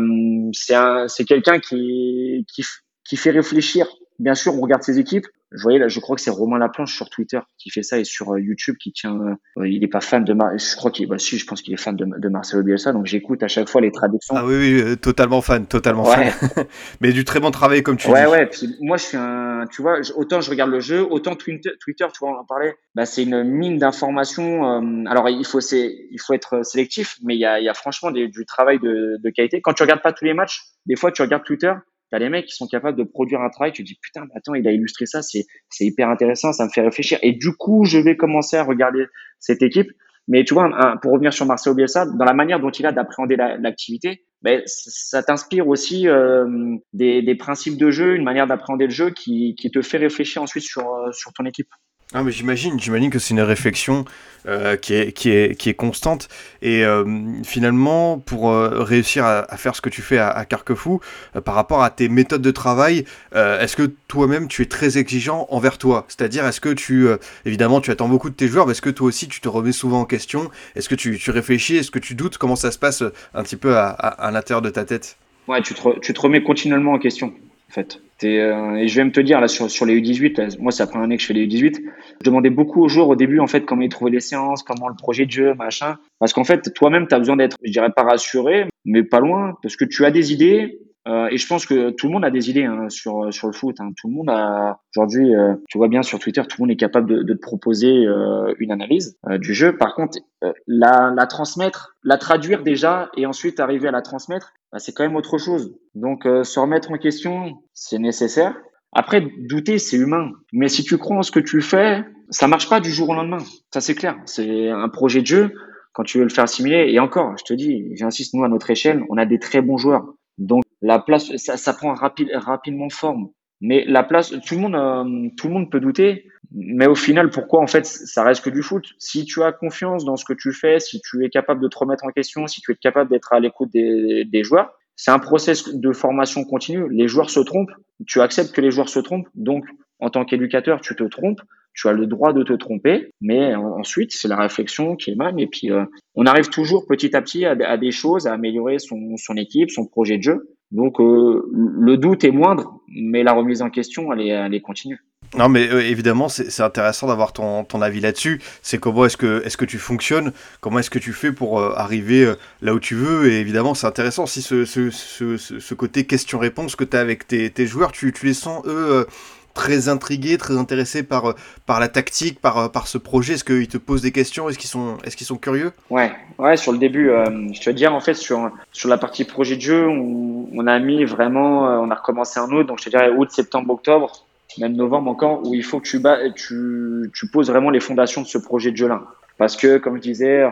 c'est c'est quelqu'un qui, qui qui fait réfléchir. Bien sûr, on regarde ses équipes, je voyais là, je crois que c'est Romain Laplanche sur Twitter qui fait ça et sur euh, YouTube qui tient. Euh, il est pas fan de Mar je crois qu'il, bah si, je pense qu'il est fan de, de Marcelo Bielsa, donc j'écoute à chaque fois les traductions. Ah oui, oui, euh, totalement fan, totalement ouais. fan. Mais du très bon travail comme tu ouais, dis. Ouais, ouais. Moi, je suis un, tu vois, autant je regarde le jeu, autant Twitter, Twitter tu vois, on en parlait. Bah, c'est une mine d'informations. Euh, alors, il faut, c'est, il faut être sélectif, mais il y a, il y a franchement des, du travail de, de qualité. Quand tu regardes pas tous les matchs, des fois, tu regardes Twitter T'as les mecs qui sont capables de produire un travail, tu te dis putain, attends, il a illustré ça, c'est c'est hyper intéressant, ça me fait réfléchir. Et du coup, je vais commencer à regarder cette équipe. Mais tu vois, pour revenir sur Marcelo Bielsa, dans la manière dont il a d'appréhender l'activité, la, ben, ça t'inspire aussi euh, des, des, principes de jeu, une manière d'appréhender le jeu qui, qui te fait réfléchir ensuite sur, sur ton équipe. Ah mais j'imagine, j'imagine que c'est une réflexion euh, qui, est, qui, est, qui est constante. Et euh, finalement pour euh, réussir à, faire ce que tu fais à, à Carquefou par rapport à tes méthodes de travail, est-ce que toi-même tu es très exigeant envers toi? C'est-à-dire est-ce que tu, évidemment tu attends beaucoup de tes joueurs, mais est-ce que toi aussi tu te remets souvent en question? Est-ce que tu, tu réfléchis? Est-ce que tu doutes? Comment ça se passe un petit peu à, à, à l'intérieur de ta tête? Ouais, tu te, tu te remets continuellement en question fait. Euh, et je vais me te dire là sur, les U18, là, moi c'est la première année que je fais les U18. Je demandais beaucoup aux joueurs au début en fait comment ils trouvaient les séances, comment le projet de jeu, machin. Parce qu'en fait toi-même tu as besoin d'être, je dirais pas rassuré, mais pas loin, parce que tu as des idées Euh, et je pense que tout le monde a des idées hein, sur sur le foot. Hein. Tout le monde a aujourd'hui, euh, tu vois bien sur Twitter, tout le monde est capable de, de te proposer euh, une analyse euh, du jeu. Par contre, la, la transmettre, la traduire déjà, et ensuite arriver à la transmettre, bah, c'est quand même autre chose. Donc se remettre en question, c'est nécessaire. Après, douter, c'est humain. Mais si tu crois en ce que tu fais, ça marche pas du jour au lendemain. Ça, c'est clair. C'est un projet de jeu. Quand tu veux le faire assimiler, et encore, je te dis, j'insiste, nous, à notre échelle, on a des très bons joueurs. Donc, la place, ça, prend rapide, rapidement forme. Mais la place, tout le monde, euh, tout le monde peut douter. Mais au final, pourquoi en fait, ça reste que du foot? Si tu as confiance dans ce que tu fais, si tu es capable de te remettre en question, si tu es capable d'être à l'écoute des, joueurs, c'est un process de formation continue. Les joueurs se trompent. Tu acceptes que les joueurs se trompent. Donc, en tant qu'éducateur, tu te trompes. Tu as le droit de te tromper, mais ensuite c'est la réflexion qui émane et puis euh, on arrive toujours petit à petit à, des choses, à améliorer son équipe, son projet de jeu. Donc euh, le doute est moindre, mais la remise en question elle est, continue. Non, mais euh, évidemment, c'est intéressant d'avoir ton, avis là-dessus. C'est comment est-ce que, est que tu fonctionnes? Comment est-ce que tu fais pour euh, arriver là où tu veux? Et évidemment, c'est intéressant aussi ce, ce, ce, ce côté question-réponse que tu as avec tes, tes joueurs. Tu, tu, les sens, eux, très intrigués, très intéressés par, par la tactique, par, par ce projet. Est-ce qu'ils te posent des questions? Est-ce qu'ils sont, est sont curieux? Ouais, ouais, sur le début, je te dire, en fait, sur, sur la partie projet de jeu, on, on a mis vraiment, on a recommencé en août, donc je te dirais août, septembre, octobre même novembre encore, où il faut que tu, tu, tu poses vraiment les fondations de ce projet de jeu-là. Parce que, comme je disais,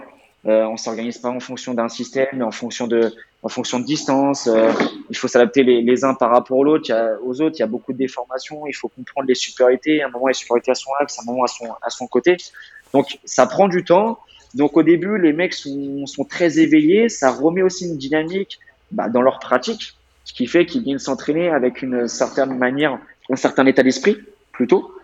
euh, on s'organise pas en fonction d'un système, mais en fonction de, en fonction de distance. Euh, il faut s'adapter les, les, uns par rapport aux autres. aux autres, il y a beaucoup de déformations. Il faut comprendre les supériorités. À un moment, les supériorités à son axe, à un moment à son, à son côté. Donc, ça prend du temps. Donc, au début, les mecs sont, sont très éveillés. Ça remet aussi une dynamique bah, dans leur pratique, ce qui fait qu'ils viennent s'entraîner avec une certaine manière un certain état d'esprit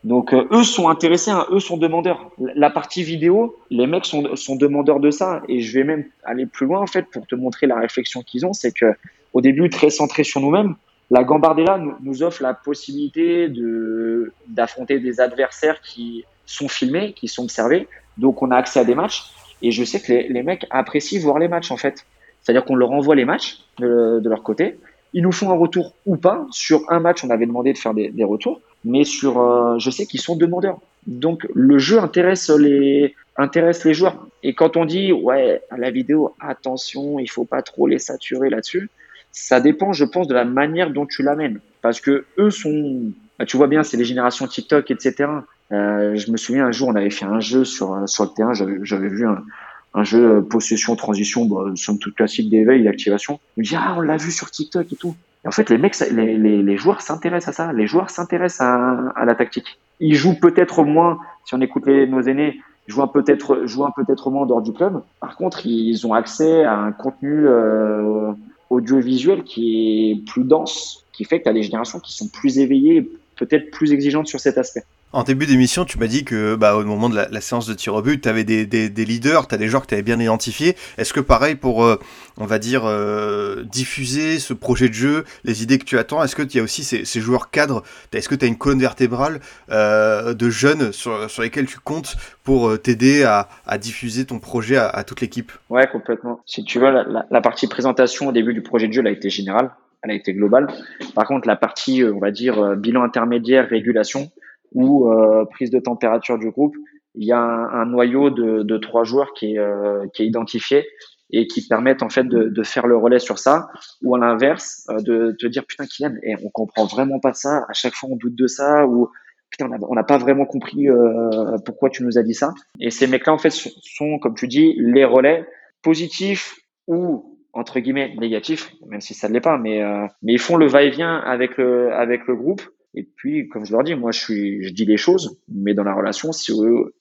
Donc euh, eux sont intéressés, hein, eux sont demandeurs. La partie vidéo, les mecs sont, demandeurs de ça. Et je vais même aller plus loin en fait pour te montrer la réflexion qu'ils ont, c'est que au début très centré sur nous-mêmes, la Gambardella nous, offre la possibilité de d'affronter des adversaires qui sont filmés, qui sont observés, donc on a accès à des matchs. Et je sais que les, les mecs apprécient voir les matchs en fait. C'est-à-dire qu'on leur envoie les matchs de, de leur côté. Ils nous font un retour ou pas. Sur un match, on avait demandé de faire des, des retours, mais sur, euh, je sais qu'ils sont demandeurs. Donc le jeu intéresse les intéresse les joueurs. Et quand on dit ouais la vidéo, attention, il faut pas trop les saturer là-dessus, ça dépend, je pense, de la manière dont tu l'amènes. Parce que eux sont, bah, tu vois bien, c'est les générations TikTok, etc. Euh, je me souviens un jour, on avait fait un jeu sur sur le terrain, j'avais vu un, jeu euh, possession, transition, bah, somme toute classique d'éveil, d'activation. Il me dit ah on l'a vu sur TikTok et tout. En fait les mecs, les, joueurs s'intéressent à ça. Les joueurs s'intéressent à, la tactique. Ils jouent peut-être moins, si on écoute nos aînés, ils jouent peut-être peut-être moins en dehors du club. Par contre, ils ont accès à un contenu euh, audiovisuel qui est plus dense, qui fait que tu as des générations qui sont plus éveillées, peut-être plus exigeantes sur cet aspect. En début d'émission, tu m'as dit que bah, au moment de la, séance de tir au but, tu avais des, leaders, tu as des joueurs que tu avais bien identifiés. Est-ce que pareil pour, euh, on va dire, euh, diffuser ce projet de jeu, les idées que tu attends, est-ce qu'il y a aussi ces, joueurs cadres? Est-ce que tu as une colonne vertébrale euh, de jeunes sur, lesquels tu comptes pour t'aider à, diffuser ton projet à, toute l'équipe? Ouais, complètement. Si tu veux, la, la, la, partie présentation au début du projet de jeu elle a été générale, elle a été globale. Par contre, la partie, on va dire, bilan intermédiaire, régulation, ou euh, prise de température du groupe, il y a un, un noyau de, de, trois joueurs qui est, euh, qui est identifié et qui permettent en fait de, de, faire le relais sur ça. Ou à l'inverse euh, de te dire putain Kylian et on comprend vraiment pas ça. À chaque fois on doute de ça ou putain on n'a pas vraiment compris euh, pourquoi tu nous as dit ça. Et ces mecs là en fait sont comme tu dis les relais positifs ou entre guillemets négatifs même si ça ne l'est pas mais euh, mais ils font le va-et-vient avec le avec le groupe et puis, comme je leur dis, moi, je suis, je dis les choses, mais dans la relation, si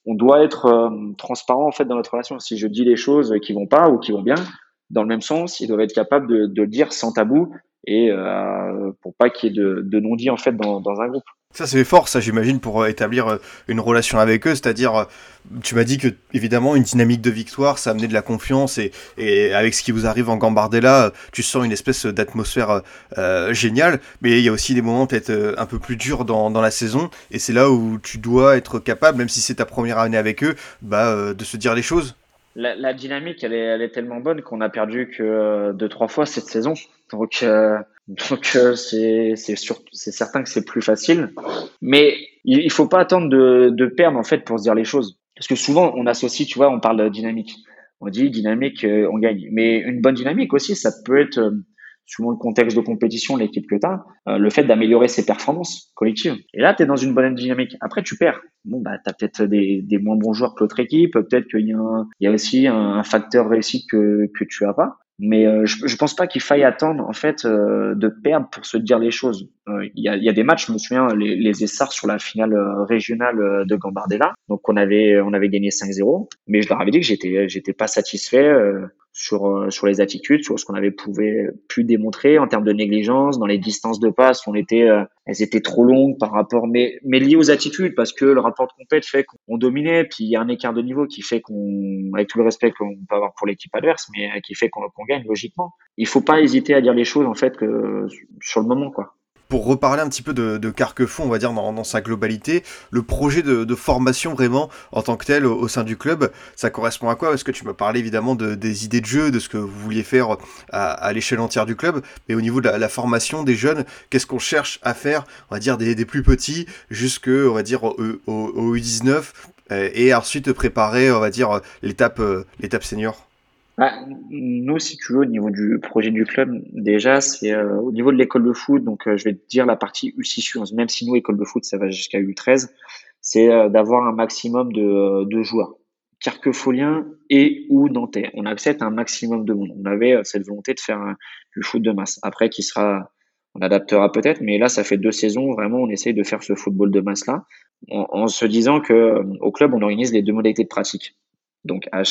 on doit être euh, transparent en fait dans notre relation. Si je dis les choses qui vont pas ou qui vont bien, dans le même sens, ils doivent être capables de, de le dire sans tabou et euh, pour pas qu'il y ait de, de non-dit en fait dans, dans un groupe. Ça c'est fort, ça j'imagine, pour euh, établir euh, une relation avec eux. C'est-à-dire, euh, tu m'as dit que évidemment une dynamique de victoire, ça amenait de la confiance et, et avec ce qui vous arrive en Gambardella, tu sens une espèce d'atmosphère euh, géniale. Mais il y a aussi des moments peut-être un peu plus durs dans, dans la saison et c'est là où tu dois être capable, même si c'est ta première année avec eux, bah, de se dire les choses. La, la dynamique, elle est, elle est tellement bonne qu'on a perdu que deux trois fois cette saison. Donc Donc euh, c'est certain que c'est plus facile, mais il, il faut pas attendre de, de perdre en fait pour se dire les choses. Parce que souvent on associe, tu vois, on parle de dynamique. On dit dynamique, euh, on gagne. Mais une bonne dynamique aussi, ça peut être euh, selon le contexte de compétition, l'équipe que tu as, le fait d'améliorer ses performances collectives. Et là, tu es dans une bonne dynamique. Après, tu perds. Bon, bah, tu as peut-être des, des moins bons joueurs que l'autre équipe. Peut-être qu'il y, y, a aussi un, facteur réussi que, que tu as pas. Mais euh, je, je pense pas qu'il faille attendre en fait euh, de perdre pour se dire les choses. Euh, il y, a, des matchs, je me souviens, les, les Essars sur la finale régionale de Gambardella. Donc on avait on avait gagné 5-0, mais je leur avais dit que j'étais j'étais pas satisfait sur euh, sur les attitudes, sur ce qu'on avait pouvait, pu démontrer en termes de négligence, dans les distances de passe, on était, euh, elles étaient trop longues par rapport, mais mais liées aux attitudes parce que le rapport de compète fait qu'on dominait, puis il y a un écart de niveau qui fait qu'on, avec tout le respect qu'on peut avoir pour l'équipe adverse, mais qui fait qu'on gagne logiquement. Il faut pas hésiter à dire les choses en fait que sur le moment quoi pour reparler un petit peu de, de Carquefond, on va dire dans, sa globalité, le projet de, formation vraiment en tant que tel au, sein du club, ça correspond à quoi? Parce que tu m'as parlé évidemment de, des idées de jeu, de ce que vous vouliez faire à, l'échelle entière du club, mais au niveau de la, formation des jeunes, qu'est-ce qu'on cherche à faire On va dire des, plus petits jusque, on va dire au, au U19 euh, et ensuite préparer, on va dire l'étape euh, l'étape senior? Bah, nous, si tu veux, au niveau du projet du club, déjà, c'est euh, au niveau de l'école de foot. Donc, euh, je vais te dire la partie U6, U11. Même si nous, école de foot, ça va jusqu'à U13, c'est euh, d'avoir un maximum de, de joueurs, carquefoliens et ou nantais. On accepte un maximum de monde. On avait cette volonté de faire du foot de masse. Après, qui sera, on adaptera peut-être, mais là, ça fait deux saisons. Vraiment, on essaye de faire ce football de masse là, en, en se disant que au club, on organise les deux modalités de pratique donc à,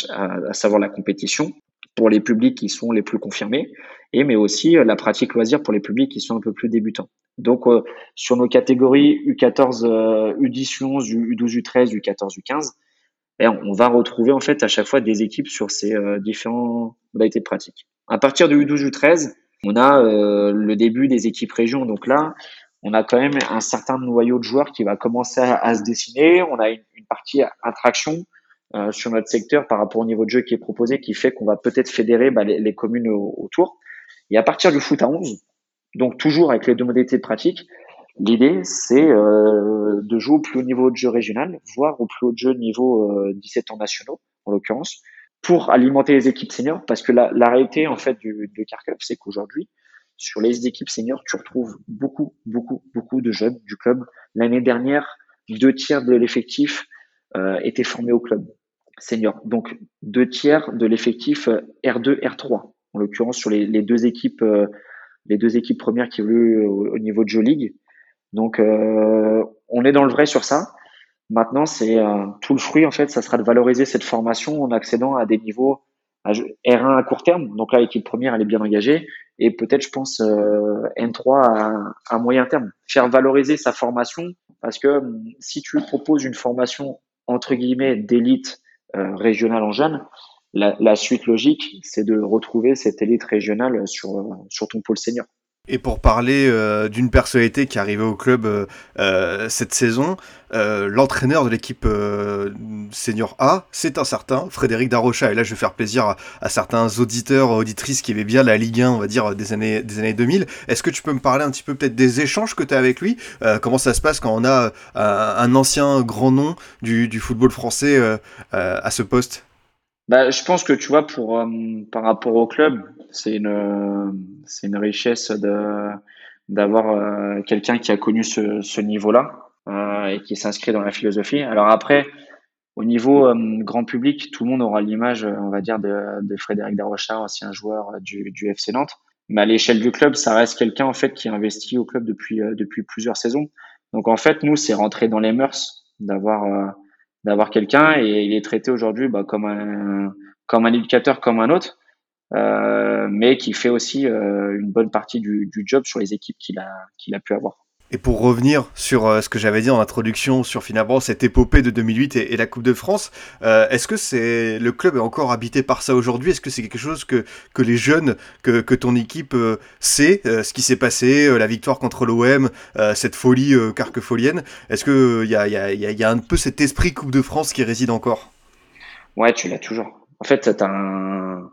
savoir la compétition pour les publics qui sont les plus confirmés, et mais aussi euh, la pratique loisir pour les publics qui sont un peu plus débutants. Donc euh, sur nos catégories U14, U10, U11, U12, U13, U14, U15, on va retrouver en fait à chaque fois des équipes sur ces euh, différents modalités de pratique. À partir de U12, U13, on a le début des équipes régions. Donc là, on a quand même un certain noyau de joueurs qui va commencer à, se dessiner. On a une partie attraction euh, sur notre secteur par rapport au niveau de jeu qui est proposé, qui fait qu'on va peut-être fédérer bah, les, communes autour. Et à partir du foot à 11, donc toujours avec les deux modalités de pratique, l'idée c'est euh, de jouer au plus haut niveau de jeu régional, voire au plus haut de jeu niveau euh, 17 ans nationaux, en l'occurrence, pour alimenter les équipes seniors, parce que la, la réalité en fait du, du CARCUP, c'est qu'aujourd'hui, sur les équipes seniors, tu retrouves beaucoup, beaucoup, beaucoup de jeunes du club. L'année dernière, deux tiers de l'effectif étaient formés au club senior. Donc deux tiers de l'effectif R2, euh, R3, en l'occurrence sur les, deux équipes, euh, les deux équipes premières qui évoluent au, niveau de J-League. Donc euh, on est dans le vrai sur ça. Maintenant, c'est tout le fruit en fait, ça sera de valoriser cette formation en accédant à des niveaux R1 à court terme. Donc là, l'équipe première, elle est bien engagée. Et peut-être, je pense, N3 à, à, moyen terme. Faire valoriser sa formation parce que si tu proposes une formation entre guillemets d'élite euh, régionale en jeune, la, suite logique, c'est de retrouver cette élite régionale sur, sur ton pôle senior. Et pour parler euh, d'une personnalité qui est arrivée au club euh, euh cette saison, euh, l'entraîneur de l'équipe euh, senior A, c'est un certain Frédéric Darocha. Et là, je vais faire plaisir à, certains auditeurs, auditrices qui aimaient bien la Ligue 1, on va dire, des années, des années 2000. Est-ce que tu peux me parler un petit peu peut-être des échanges que tu as avec lui? Comment ça se passe quand on a un ancien grand nom du, du football français à ce poste? Bah, je pense que tu vois, pour par rapport au club, c'est une c'est une richesse de d'avoir euh, quelqu'un qui a connu ce, niveau-là euh, et qui s'inscrit dans la philosophie. Alors après, au niveau euh, grand public, tout le monde aura l'image, on va dire, de, de Frédéric Darocha, ancien joueur du, du FC Nantes. Mais à l'échelle du club, ça reste quelqu'un en fait qui investit au club depuis depuis plusieurs saisons. Donc en fait, nous, c'est rentré dans les mœurs d'avoir d'avoir quelqu'un et il est traité aujourd'hui bah, comme un comme un éducateur comme un autre. Euh, mais qui fait aussi euh, une bonne partie du, du, job sur les équipes qu'il a, qu'il a pu avoir. Et pour revenir sur euh, ce que j'avais dit en introduction sur finalement cette épopée de 2008 et, et la Coupe de France, euh, est-ce que c'est le club est encore habité par ça aujourd'hui? Est-ce que c'est quelque chose que, que les jeunes, que, que ton équipe euh, sait, ce qui s'est passé, la victoire contre l'OM, cette folie carquefolienne? Est-ce qu'il y a, y, a, y a un peu cet esprit Coupe de France qui réside encore? Ouais, tu l'as toujours. En fait, t'as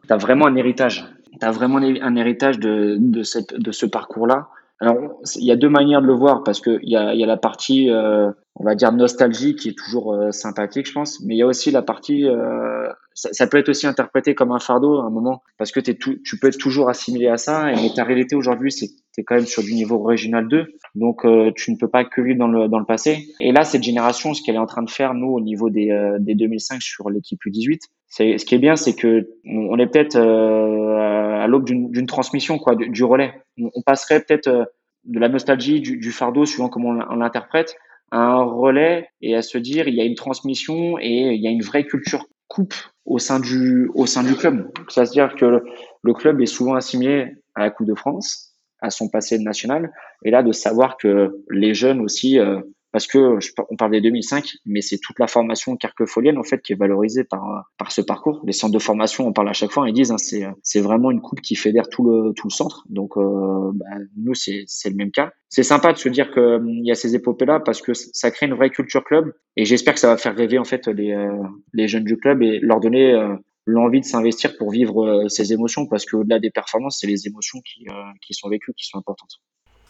as vraiment un héritage. tu as vraiment un héritage de, de, cette, de ce parcours-là. Alors, il y a deux manières de le voir parce qu'il y a, y a la partie, euh, on va dire, nostalgie qui est toujours euh, sympathique, je pense, mais il y a aussi la partie, euh, ça, peut être aussi interprété comme un fardeau à un moment parce que es tout, tu peux être toujours assimilé à ça, et, mais ta réalité aujourd'hui, c'est tu es quand même sur du niveau régional 2, donc euh, tu ne peux pas que vivre dans le, dans le passé. Et là, cette génération, ce qu'elle est en train de faire, nous, au niveau des, euh, des 2005 sur l'équipe U18, c'est ce qui est bien, c'est que on est peut-être à l'aube d'une transmission, quoi, du, relais. On, passerait peut-être de la nostalgie, du, du, fardeau, suivant comment on l'interprète, à un relais et à se dire il y a une transmission et il y a une vraie culture coupe au sein du au sein du club. C'est-à-dire que le, le, club est souvent assimilé à la Coupe de France, à son passé national, et là de savoir que les jeunes aussi euh, parce que on parle des 2005, mais c'est toute la formation carquefolienne en fait qui est valorisée par par ce parcours. Les centres de formation, on parle à chaque fois, ils disent hein, c'est c'est vraiment une coupe qui fédère tout le tout le centre. Donc euh, bah, nous c'est c'est le même cas. C'est sympa de se dire que hum, y a ces épopées là parce que ça crée une vraie culture club et j'espère que ça va faire rêver en fait les euh, les jeunes du club et leur donner euh, l'envie de s'investir pour vivre euh, ces émotions parce que au-delà des performances, c'est les émotions qui euh, qui sont vécues qui sont importantes.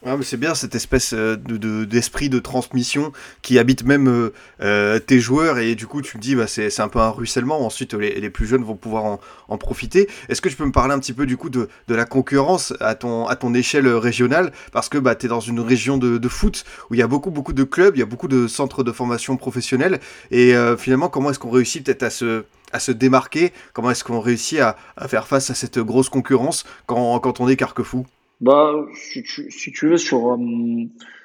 Ah, c'est bien cette espèce euh, de, d'esprit de, transmission qui habite même euh, euh, tes joueurs et du coup tu me dis bah, c'est, un peu un ruissellement, ensuite les, les plus jeunes vont pouvoir en, profiter. Est-ce que tu peux me parler un petit peu du coup de, la concurrence à ton, échelle régionale? Parce que bah, tu es dans une région de, foot où il y a beaucoup beaucoup de clubs, il y a beaucoup de centres de formation professionnelle. Et finalement comment est-ce qu'on réussit peut-être à se démarquer? Comment est-ce qu'on réussit à, à, faire face à cette grosse concurrence quand, quand on est carquefou? Bah, si tu, veux, sur,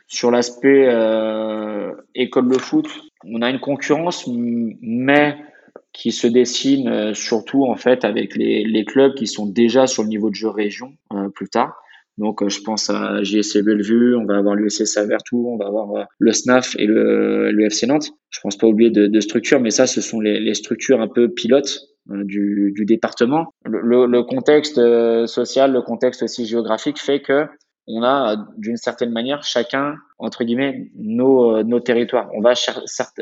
sur l'aspect euh, école de foot, on a une concurrence, mais qui se dessine euh, surtout en fait avec les, clubs qui sont déjà sur le niveau de jeu région euh, plus tard. Donc, euh, je pense à JSC Bellevue, on va avoir l'USC Savertou, on va avoir euh, le SNAF et le, FC Nantes. Je pense pas oublier de, structures, mais ça, ce sont les, structures un peu pilotes euh, du, du, département. Le, le, contexte euh, social, le contexte aussi géographique fait que on a d'une certaine manière chacun entre guillemets nos, euh, nos territoires. On va ch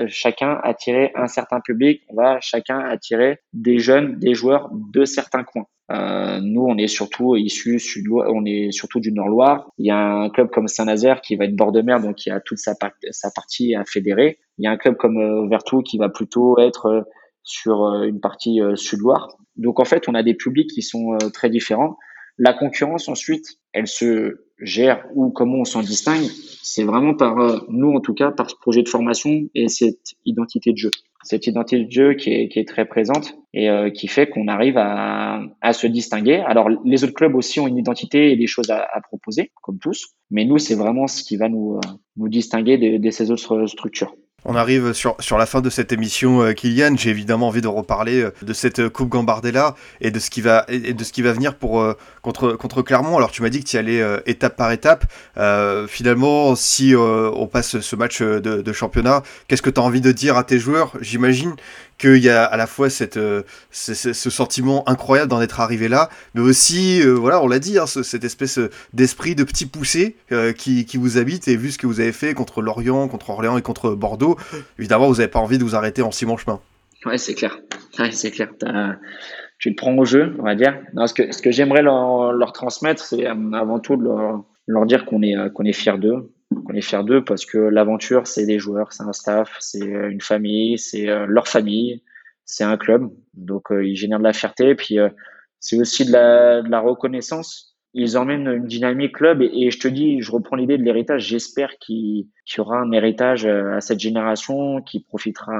chacun attirer un certain public, on va chacun attirer des jeunes, des joueurs de certains coins. Euh, nous, on est surtout issus sud on est surtout du Nord-Loire. Il y a un club comme Saint-Nazaire qui va être bord de mer, donc qui a toute sa partie à fédérer. Il y a un club comme euh, Vertou qui va plutôt être sur euh, une partie euh, sud-Loire. Donc en fait, on a des publics qui sont euh, très différents. La concurrence ensuite, elle se gère ou comment on s'en distingue, c'est vraiment par nous en tout cas par ce projet de formation et cette identité de jeu. Cette identité de jeu qui est, qui est très présente et qui fait qu'on arrive à, à, se distinguer. Alors les autres clubs aussi ont une identité et des choses à, proposer, comme tous, mais nous c'est vraiment ce qui va nous, nous distinguer de ces autres structures. On arrive sur, sur la fin de cette émission, euh, Kylian. J'ai évidemment envie de reparler euh, de cette euh, Coupe Gambardella et de ce qui va, et de ce qui va venir pour, contre, contre Clermont. Alors, tu m'as dit que tu y allais étape par étape. Finalement, si on passe ce match de, de championnat, qu'est-ce que tu as envie de dire à tes joueurs? J'imagine qu'il y a à la fois cette, ce, ce, sentiment incroyable d'en être arrivé là, mais aussi, voilà, on l'a dit, hein, ce, cette espèce d'esprit de petit poussé qui, qui vous habite et vu ce que vous avez fait contre Lorient, contre Orléans et contre Bordeaux, évidemment, vous n'avez pas envie de vous arrêter en si bon chemin. Ouais, c'est clair. C'est clair. Tu te prends au jeu, on va dire. Ce que, ce que j'aimerais leur, leur, transmettre, c'est avant tout de leur, leur dire qu'on est, qu'on est fiers d'eux. Qu'on est fiers d'eux parce que l'aventure, c'est des joueurs, c'est un staff, c'est une famille, c'est leur famille, c'est un club. Donc, euh, ils génèrent de la fierté. Puis, euh, c'est aussi de la, de la reconnaissance ils emmènent une dynamique club et, et, je te dis, je reprends l'idée de l'héritage. J'espère qu'il qu y aura un héritage à cette génération qui profitera,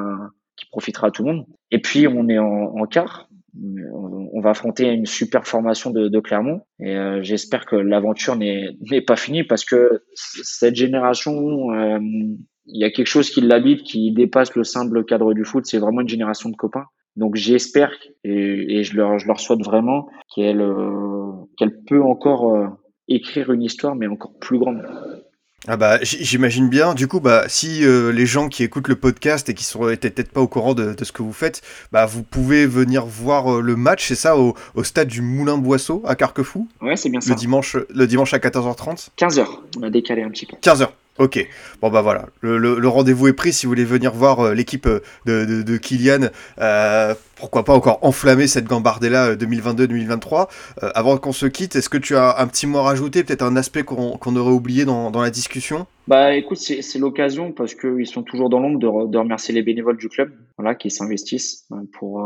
qui profitera à tout le monde. Et puis on est en, en quart. On va affronter une super formation de, Clermont et euh, j'espère que l'aventure n'est pas finie parce que cette génération, euh, il y a quelque chose qui l'habite, qui dépasse le simple cadre du foot. C'est vraiment une génération de copains. Donc j'espère et, je, leur, je leur souhaite vraiment qu'elle euh, qu'elle peut encore écrire une histoire, mais encore plus grande. Ah bah j'imagine bien. Du coup, bah si euh, les gens qui écoutent le podcast et qui sont peut-être pas au courant de, de, ce que vous faites, bah vous pouvez venir voir euh, le match, c'est ça, au, au, stade du Moulin Boisseau à Carquefou? Ouais, c'est bien ça. Le dimanche, le dimanche à 14h30. 15h. On a décalé un petit peu. 15h. Ok, bon bah voilà, le, rendez-vous est pris si vous voulez venir voir euh, l'équipe de, de, Kylian, euh, pourquoi pas encore enflammer cette Gambardella 2022-2023. avant qu'on se quitte, est-ce que tu as un petit mot à rajouter, peut-être un aspect qu'on aurait oublié dans, la discussion? Bah écoute, c'est l'occasion parce qu'ils sont toujours dans l'ombre de, remercier les bénévoles du club, qui s'investissent pour,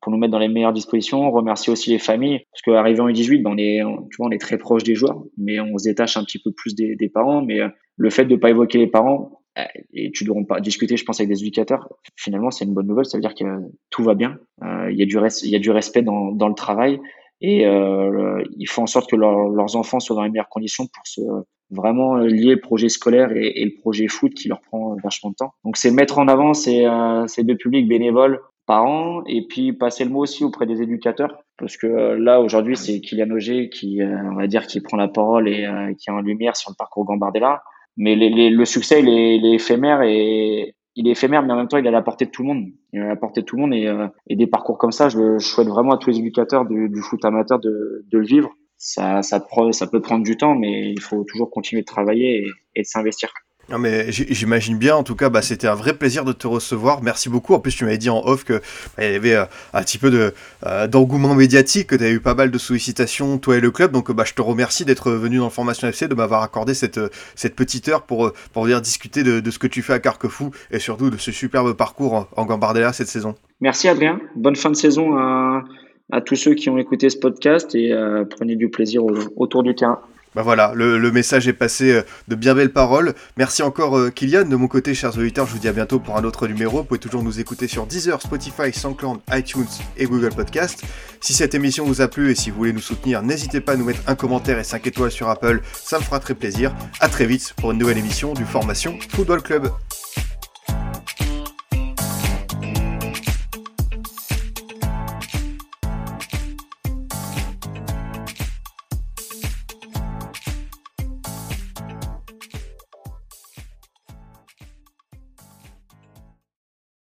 pour nous mettre dans les meilleures dispositions, remercier aussi les familles, parce qu'arrivé en U18, ben, on est, très proche des joueurs, mais on se détache un petit peu plus des, parents, mais le fait de ne pas évoquer les parents, euh, et tu devront pas discuter, je pense, avec des éducateurs. Finalement, c'est une bonne nouvelle. Ça veut dire que tout va bien. Euh, il y a du y a du respect dans, dans le travail et euh, il faut en sorte que leurs enfants soient dans les meilleures conditions pour se vraiment lier le projet scolaire et, le projet foot qui leur prend vachement de temps. Donc, c'est mettre en avant ces, euh, ces deux publics bénévoles parents et puis passer le mot aussi auprès des éducateurs parce que euh, là aujourd'hui c'est Kylian Auger qui on va dire qui prend la parole et qui est en lumière sur le parcours Gambardella mais le succès, il est, éphémère et il est éphémère, mais en même temps, il est à la portée de tout le monde. Il est à la portée de tout le monde et, euh, des parcours comme ça, je, souhaite vraiment à tous les éducateurs du, foot amateur de, le vivre. Ça peut prendre du temps, mais il faut toujours continuer de travailler et de s'investir. Non mais j'imagine bien, en tout cas, bah, c'était un vrai plaisir de te recevoir. Merci beaucoup. En plus, tu m'avais dit en off que bah, il y avait euh, un petit peu euh, d'engouement médiatique, que tu as eu pas mal de sollicitations, toi et le club. Donc, bah, je te remercie d'être venu dans le Formation FC, de m'avoir accordé cette, petite heure pour, pour venir discuter de, ce que tu fais à Carquefou et surtout de ce superbe parcours en, Gambardella cette saison. Merci Adrien. Bonne fin de saison à, tous ceux qui ont écouté ce podcast et euh, prenez du plaisir autour du terrain. Bah voilà, le, message est passé euh, de bien belles paroles. Merci encore euh, Kylian. De mon côté, chers auditeurs, je vous dis à bientôt pour un autre numéro. Vous pouvez toujours nous écouter sur Deezer, Spotify, SoundCloud, iTunes et Google Podcast. Si cette émission vous a plu et si vous voulez nous soutenir, n'hésitez pas à nous mettre un commentaire et 5 étoiles sur Apple. Ça me fera très plaisir. À très vite pour une nouvelle émission du Formation Football Club.